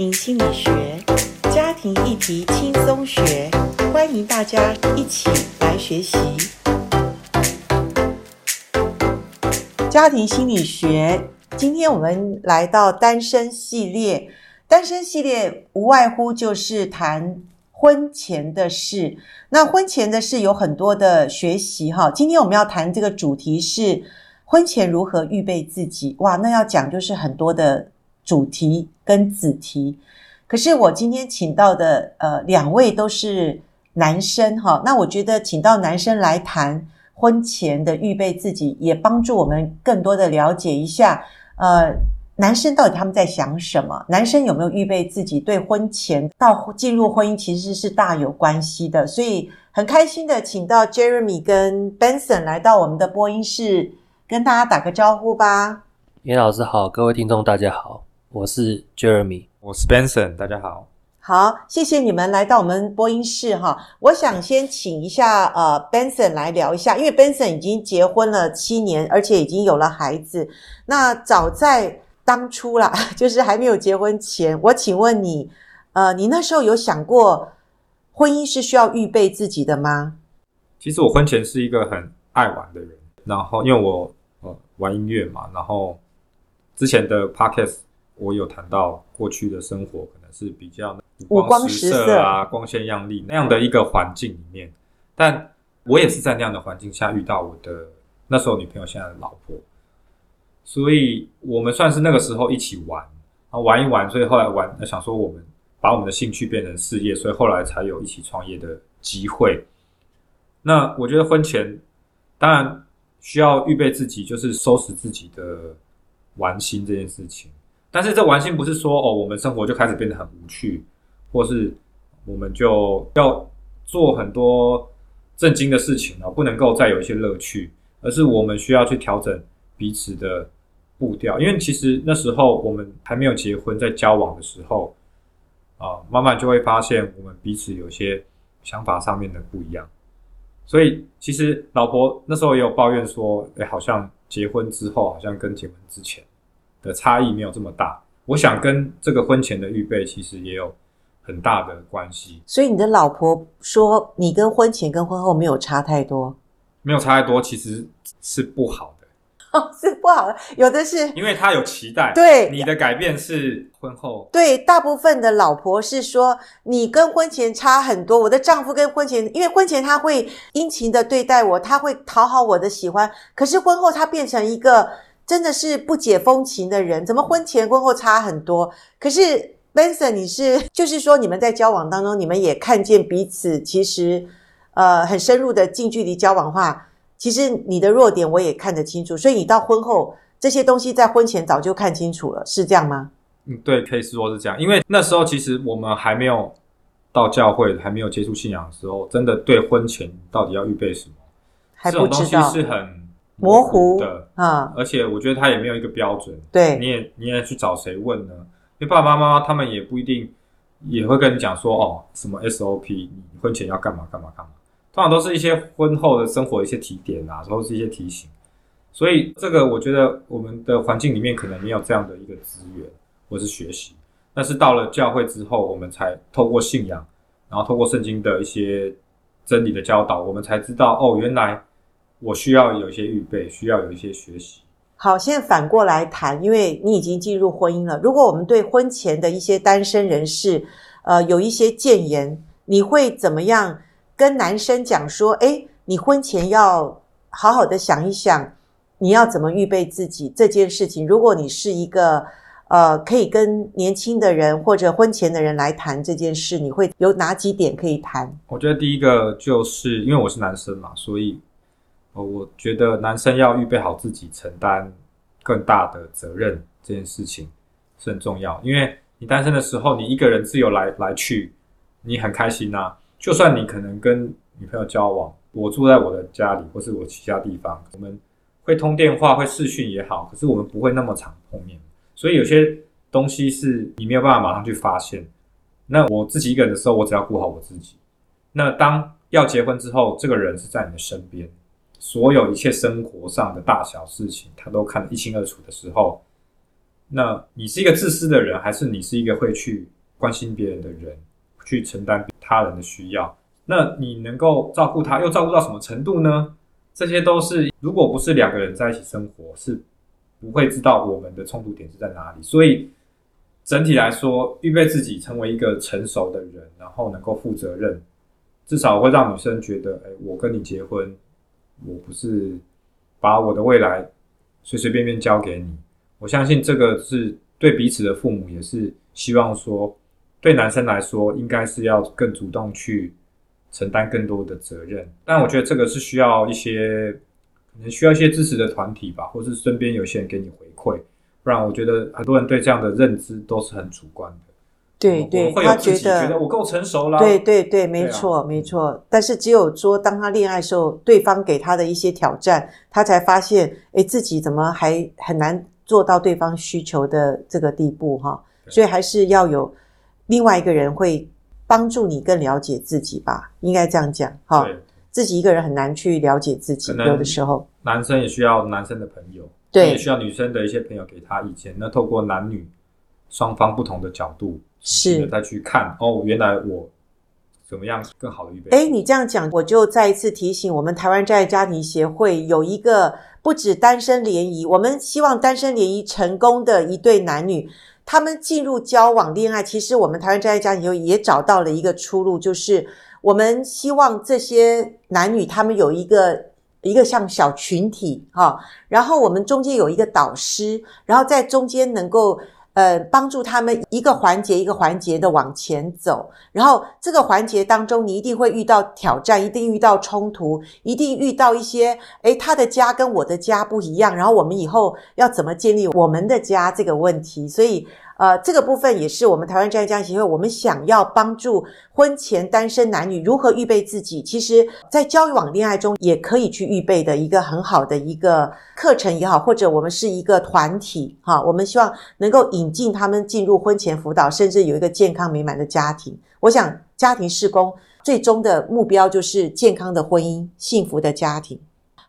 庭心理学，家庭议题轻松学，欢迎大家一起来学习。家庭心理学，今天我们来到单身系列。单身系列无外乎就是谈婚前的事。那婚前的事有很多的学习哈。今天我们要谈这个主题是婚前如何预备自己。哇，那要讲就是很多的。主题跟子题，可是我今天请到的呃两位都是男生哈，那我觉得请到男生来谈婚前的预备自己，也帮助我们更多的了解一下呃男生到底他们在想什么，男生有没有预备自己，对婚前到进入婚姻其实是大有关系的，所以很开心的请到 Jeremy 跟 Benson 来到我们的播音室，跟大家打个招呼吧。严老师好，各位听众大家好。我是 Jeremy，我是 Benson，大家好。好，谢谢你们来到我们播音室哈。我想先请一下呃 Benson 来聊一下，因为 Benson 已经结婚了七年，而且已经有了孩子。那早在当初啦，就是还没有结婚前，我请问你，呃，你那时候有想过婚姻是需要预备自己的吗？其实我婚前是一个很爱玩的人，然后因为我呃玩音乐嘛，然后之前的 Podcast。我有谈到过去的生活可能是比较五光十色啊，光鲜亮丽那样的一个环境里面，但我也是在那样的环境下遇到我的那时候女朋友，现在的老婆，所以我们算是那个时候一起玩，然后玩一玩，所以后来玩，想说我们把我们的兴趣变成事业，所以后来才有一起创业的机会。那我觉得婚前当然需要预备自己，就是收拾自己的玩心这件事情。但是这玩心不是说哦，我们生活就开始变得很无趣，或是我们就要做很多正经的事情了，不能够再有一些乐趣，而是我们需要去调整彼此的步调。因为其实那时候我们还没有结婚，在交往的时候啊，慢慢就会发现我们彼此有些想法上面的不一样。所以其实老婆那时候也有抱怨说，哎，好像结婚之后好像跟结婚之前。的差异没有这么大，我想跟这个婚前的预备其实也有很大的关系。所以你的老婆说你跟婚前跟婚后没有差太多，没有差太多，其实是不好的。哦，是不好的，有的是因为他有期待。对，你的改变是婚后。对，大部分的老婆是说你跟婚前差很多。我的丈夫跟婚前，因为婚前他会殷勤的对待我，他会讨好我的喜欢，可是婚后他变成一个。真的是不解风情的人，怎么婚前婚后差很多？可是 Benson，你是 就是说你们在交往当中，你们也看见彼此其实呃很深入的近距离交往的话，其实你的弱点我也看得清楚，所以你到婚后这些东西在婚前早就看清楚了，是这样吗？嗯，对，可以说是这样，因为那时候其实我们还没有到教会，还没有接触信仰的时候，真的对婚前到底要预备什么，还不知道，这种东西是很。模糊的啊，而且我觉得他也没有一个标准。对，你也你也去找谁问呢？因为爸爸妈妈他们也不一定也会跟你讲说哦，什么 SOP，你婚前要干嘛干嘛干嘛。通常都是一些婚后的生活一些提点啊，都是一些提醒。所以这个我觉得我们的环境里面可能没有这样的一个资源或是学习。但是到了教会之后，我们才透过信仰，然后透过圣经的一些真理的教导，我们才知道哦，原来。我需要有一些预备，需要有一些学习。好，现在反过来谈，因为你已经进入婚姻了。如果我们对婚前的一些单身人士，呃，有一些谏言，你会怎么样跟男生讲说？诶，你婚前要好好的想一想，你要怎么预备自己这件事情。如果你是一个呃，可以跟年轻的人或者婚前的人来谈这件事，你会有哪几点可以谈？我觉得第一个就是因为我是男生嘛，所以。哦，我觉得男生要预备好自己承担更大的责任，这件事情是很重要。因为你单身的时候，你一个人自由来来去，你很开心呐。就算你可能跟女朋友交往，我住在我的家里，或是我其他地方，我们会通电话、会视讯也好，可是我们不会那么常碰面。所以有些东西是你没有办法马上去发现。那我自己一个人的时候，我只要顾好我自己。那当要结婚之后，这个人是在你的身边。所有一切生活上的大小事情，他都看得一清二楚的时候，那你是一个自私的人，还是你是一个会去关心别人的人，去承担他人的需要？那你能够照顾他，又照顾到什么程度呢？这些都是，如果不是两个人在一起生活，是不会知道我们的冲突点是在哪里。所以整体来说，预备自己成为一个成熟的人，然后能够负责任，至少会让女生觉得，哎，我跟你结婚，我不是把我的未来随随便便交给你。我相信这个是对彼此的父母也是希望说，对男生来说，应该是要更主动去。承担更多的责任，但我觉得这个是需要一些，可能需要一些支持的团体吧，或是身边有些人给你回馈，不然我觉得很多人对这样的认知都是很主观的。对对，他觉得觉得我够成熟了。对对对，没错、啊、没错。但是只有说，当他恋爱的时候，对方给他的一些挑战，他才发现，哎，自己怎么还很难做到对方需求的这个地步哈？所以还是要有另外一个人会。帮助你更了解自己吧，应该这样讲哈。自己一个人很难去了解自己，有的时候。男生也需要男生的朋友，对，也需要女生的一些朋友给他意见。那透过男女双方不同的角度，是再去看哦，原来我怎么样更好的预备。哎，你这样讲，我就再一次提醒我们台湾真爱家庭协会有一个不止单身联谊，我们希望单身联谊成功的一对男女。他们进入交往恋爱，其实我们台湾真爱家庭也找到了一个出路，就是我们希望这些男女他们有一个一个像小群体哈，然后我们中间有一个导师，然后在中间能够。呃，帮助他们一个环节一个环节的往前走，然后这个环节当中，你一定会遇到挑战，一定遇到冲突，一定遇到一些，诶，他的家跟我的家不一样，然后我们以后要怎么建立我们的家这个问题，所以。呃，这个部分也是我们台湾专家庭协会，我们想要帮助婚前单身男女如何预备自己。其实，在交往恋爱中也可以去预备的一个很好的一个课程也好，或者我们是一个团体哈，我们希望能够引进他们进入婚前辅导，甚至有一个健康美满的家庭。我想，家庭事工最终的目标就是健康的婚姻、幸福的家庭。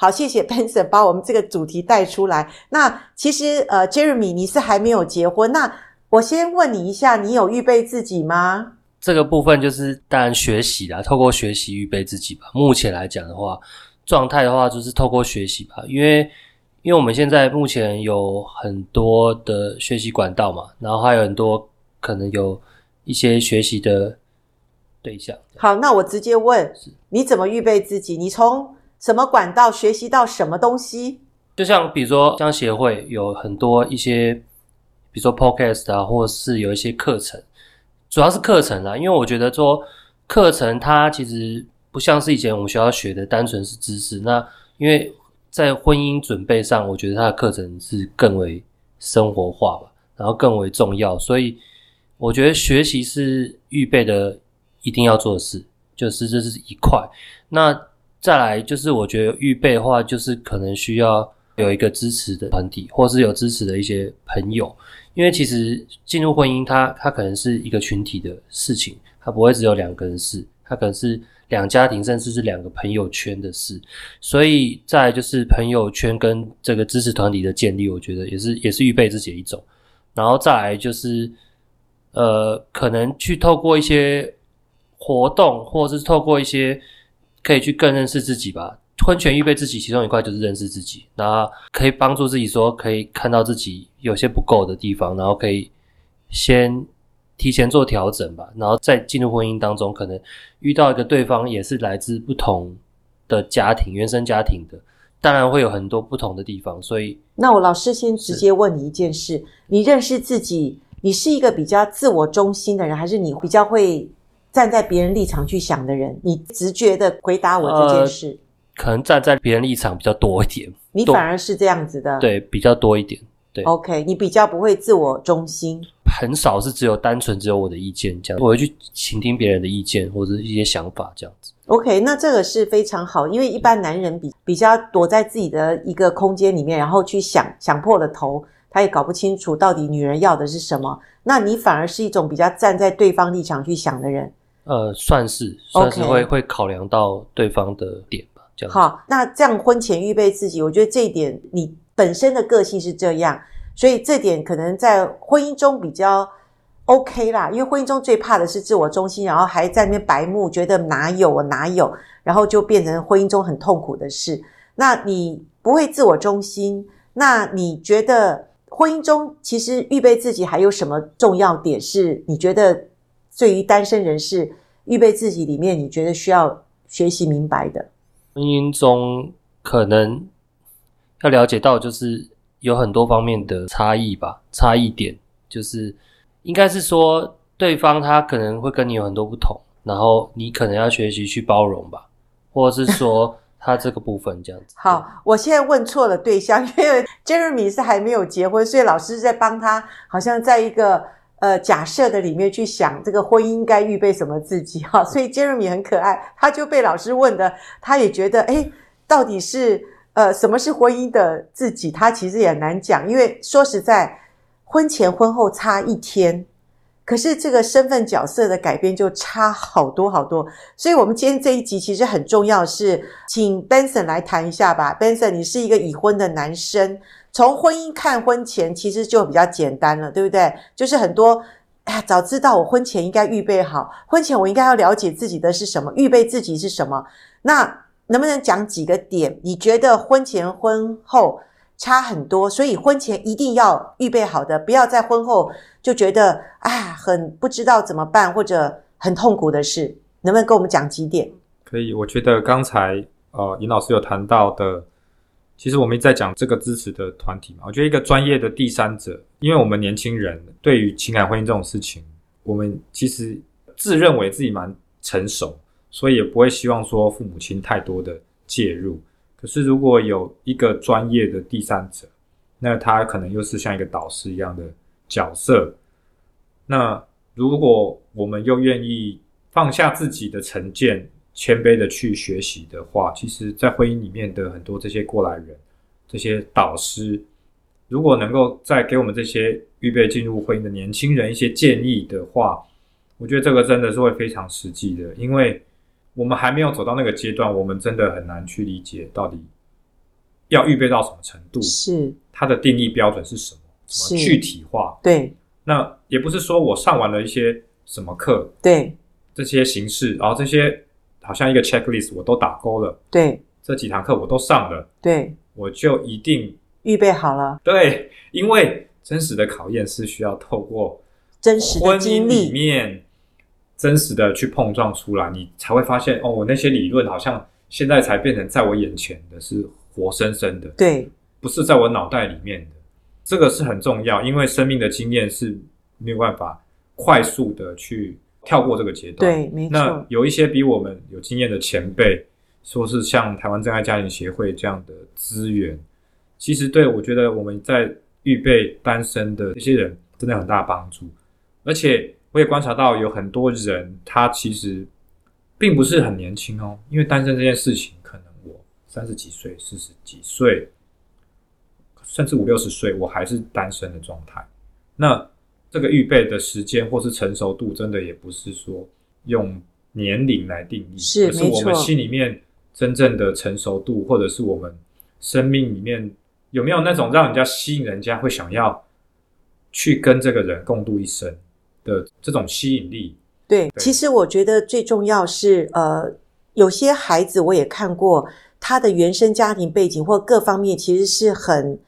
好，谢谢 Benson 把我们这个主题带出来。那其实，呃，Jeremy，你是还没有结婚，那。我先问你一下，你有预备自己吗？这个部分就是当然学习啦，透过学习预备自己吧。目前来讲的话，状态的话就是透过学习吧，因为因为我们现在目前有很多的学习管道嘛，然后还有很多可能有一些学习的对象。好，那我直接问，你怎么预备自己？你从什么管道学习到什么东西？就像比如说，像协会有很多一些。比如说 Podcast 啊，或是有一些课程，主要是课程啦，因为我觉得说课程它其实不像是以前我们学校学的单纯是知识。那因为在婚姻准备上，我觉得它的课程是更为生活化吧，然后更为重要。所以我觉得学习是预备的一定要做的事，就是这是一块。那再来就是我觉得预备的话，就是可能需要有一个支持的团体，或是有支持的一些朋友。因为其实进入婚姻它，它可能是一个群体的事情，它不会只有两个人事，它可能是两家庭，甚至是两个朋友圈的事。所以，再就是朋友圈跟这个支持团体的建立，我觉得也是也是预备自己的一种。然后再来就是，呃，可能去透过一些活动，或是透过一些可以去更认识自己吧。婚前预备自己，其中一块就是认识自己，那可以帮助自己说，可以看到自己有些不够的地方，然后可以先提前做调整吧，然后再进入婚姻当中，可能遇到一个对方也是来自不同的家庭、原生家庭的，当然会有很多不同的地方，所以那我老师先直接问你一件事：你认识自己，你是一个比较自我中心的人，还是你比较会站在别人立场去想的人？你直觉的回答我这件事。呃可能站在别人立场比较多一点，你反而是这样子的，对，比较多一点，对。OK，你比较不会自我中心，很少是只有单纯只有我的意见这样，我会去倾听别人的意见或者一些想法这样子。OK，那这个是非常好，因为一般男人比比较躲在自己的一个空间里面，然后去想想破了头，他也搞不清楚到底女人要的是什么。那你反而是一种比较站在对方立场去想的人，呃，算是算是会.会考量到对方的点。好，那这样婚前预备自己，我觉得这一点你本身的个性是这样，所以这点可能在婚姻中比较 OK 啦。因为婚姻中最怕的是自我中心，然后还在那边白目，觉得哪有我哪有，然后就变成婚姻中很痛苦的事。那你不会自我中心，那你觉得婚姻中其实预备自己还有什么重要点？是你觉得对于单身人士预备自己里面，你觉得需要学习明白的？婚姻中可能要了解到，就是有很多方面的差异吧，差异点就是应该是说，对方他可能会跟你有很多不同，然后你可能要学习去包容吧，或者是说他这个部分这样子。好，我现在问错了对象，因为 Jeremy 是还没有结婚，所以老师在帮他，好像在一个。呃，假设的里面去想这个婚姻该预备什么自己 哈，所以 Jeremy 很可爱，他就被老师问的，他也觉得，诶，到底是呃什么是婚姻的自己？他其实也难讲，因为说实在，婚前婚后差一天，可是这个身份角色的改变就差好多好多。所以我们今天这一集其实很重要，是请 Benson 来谈一下吧。Benson，你是一个已婚的男生。从婚姻看婚前，其实就比较简单了，对不对？就是很多，哎，早知道我婚前应该预备好，婚前我应该要了解自己的是什么，预备自己是什么。那能不能讲几个点？你觉得婚前婚后差很多，所以婚前一定要预备好的，不要在婚后就觉得啊，很不知道怎么办或者很痛苦的事，能不能跟我们讲几点？可以，我觉得刚才呃，尹老师有谈到的。其实我们一直在讲这个支持的团体嘛，我觉得一个专业的第三者，因为我们年轻人对于情感婚姻这种事情，我们其实自认为自己蛮成熟，所以也不会希望说父母亲太多的介入。可是如果有一个专业的第三者，那他可能又是像一个导师一样的角色。那如果我们又愿意放下自己的成见，谦卑的去学习的话，其实，在婚姻里面的很多这些过来人、这些导师，如果能够再给我们这些预备进入婚姻的年轻人一些建议的话，我觉得这个真的是会非常实际的，因为我们还没有走到那个阶段，我们真的很难去理解到底要预备到什么程度，是它的定义标准是什么，怎么具体化？对，那也不是说我上完了一些什么课，对这些形式，然后这些。好像一个 checklist，我都打勾了。对，这几堂课我都上了。对，我就一定预备好了。对，因为真实的考验是需要透过真实的经历里面真实的去碰撞出来，你才会发现哦，我那些理论好像现在才变成在我眼前的是活生生的。对，不是在我脑袋里面的。这个是很重要，因为生命的经验是没有办法快速的去。跳过这个阶段，对，没错。那有一些比我们有经验的前辈，说是像台湾真爱家庭协会这样的资源，其实对我觉得我们在预备单身的这些人，真的很大帮助。而且我也观察到有很多人，他其实并不是很年轻哦，因为单身这件事情，可能我三十几岁、四十几岁，甚至五六十岁，我还是单身的状态。那这个预备的时间或是成熟度，真的也不是说用年龄来定义，是，而是我们心里面真正的成熟度，或者是我们生命里面有没有那种让人家吸引人家会想要去跟这个人共度一生的这种吸引力。对，对，其实我觉得最重要是，呃，有些孩子我也看过，他的原生家庭背景或各方面其实是很。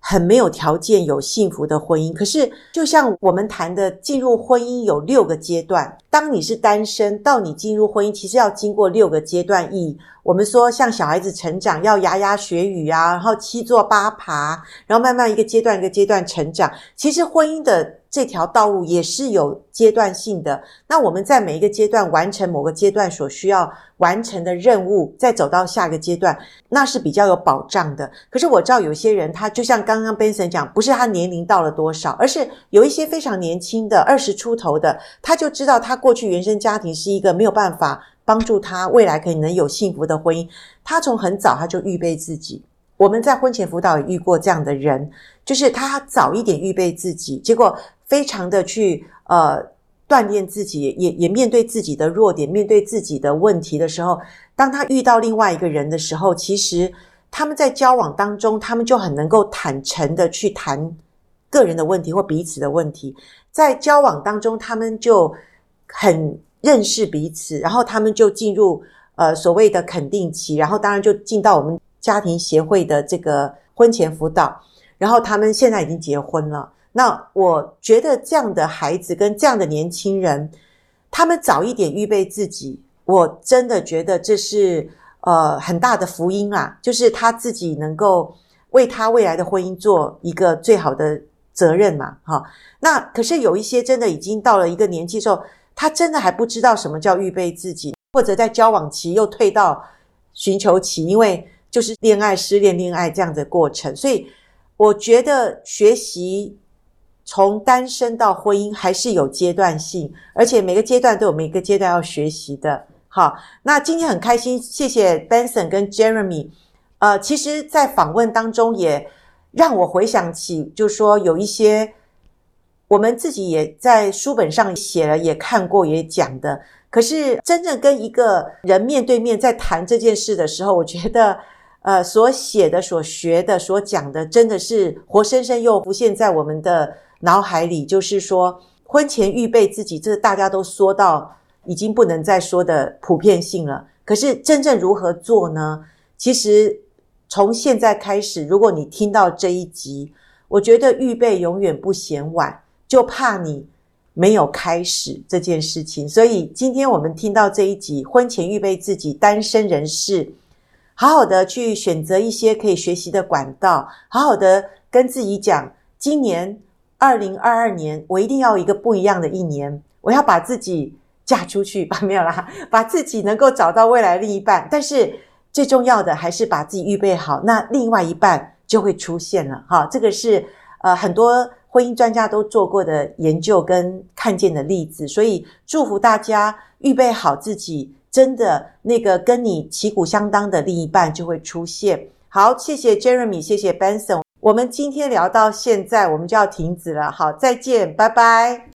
很没有条件有幸福的婚姻，可是就像我们谈的，进入婚姻有六个阶段。当你是单身，到你进入婚姻，其实要经过六个阶段。以我们说，像小孩子成长要牙牙学语啊，然后七坐八爬，然后慢慢一个阶段一个阶段成长。其实婚姻的这条道路也是有阶段性的。那我们在每一个阶段完成某个阶段所需要完成的任务，再走到下一个阶段，那是比较有保障的。可是我知道有些人，他就像刚刚 Benson 讲，不是他年龄到了多少，而是有一些非常年轻的二十出头的，他就知道他过去原生家庭是一个没有办法帮助他未来可能有幸福的婚姻。他从很早他就预备自己。我们在婚前辅导也遇过这样的人，就是他早一点预备自己，结果非常的去呃。锻炼自己，也也面对自己的弱点，面对自己的问题的时候，当他遇到另外一个人的时候，其实他们在交往当中，他们就很能够坦诚的去谈个人的问题或彼此的问题，在交往当中，他们就很认识彼此，然后他们就进入呃所谓的肯定期，然后当然就进到我们家庭协会的这个婚前辅导，然后他们现在已经结婚了。那我觉得这样的孩子跟这样的年轻人，他们早一点预备自己，我真的觉得这是呃很大的福音啊！就是他自己能够为他未来的婚姻做一个最好的责任嘛，哈。那可是有一些真的已经到了一个年纪之后，他真的还不知道什么叫预备自己，或者在交往期又退到寻求期，因为就是恋爱、失恋、恋爱这样的过程，所以我觉得学习。从单身到婚姻还是有阶段性，而且每个阶段都有每个阶段要学习的。好，那今天很开心，谢谢 Benson 跟 Jeremy。呃，其实，在访问当中也让我回想起，就是说有一些我们自己也在书本上写了，也看过，也讲的。可是真正跟一个人面对面在谈这件事的时候，我觉得。呃，所写的、所学的、所讲的，真的是活生生又浮现在我们的脑海里。就是说，婚前预备自己，这大家都说到已经不能再说的普遍性了。可是，真正如何做呢？其实，从现在开始，如果你听到这一集，我觉得预备永远不嫌晚，就怕你没有开始这件事情。所以，今天我们听到这一集，婚前预备自己，单身人士。好好的去选择一些可以学习的管道，好好的跟自己讲，今年二零二二年，我一定要一个不一样的一年，我要把自己嫁出去，把 没有啦，把自己能够找到未来另一半。但是最重要的还是把自己预备好，那另外一半就会出现了。哈，这个是呃很多婚姻专家都做过的研究跟看见的例子，所以祝福大家预备好自己。真的，那个跟你旗鼓相当的另一半就会出现。好，谢谢 Jeremy，谢谢 Benson。我们今天聊到现在，我们就要停止了。好，再见，拜拜。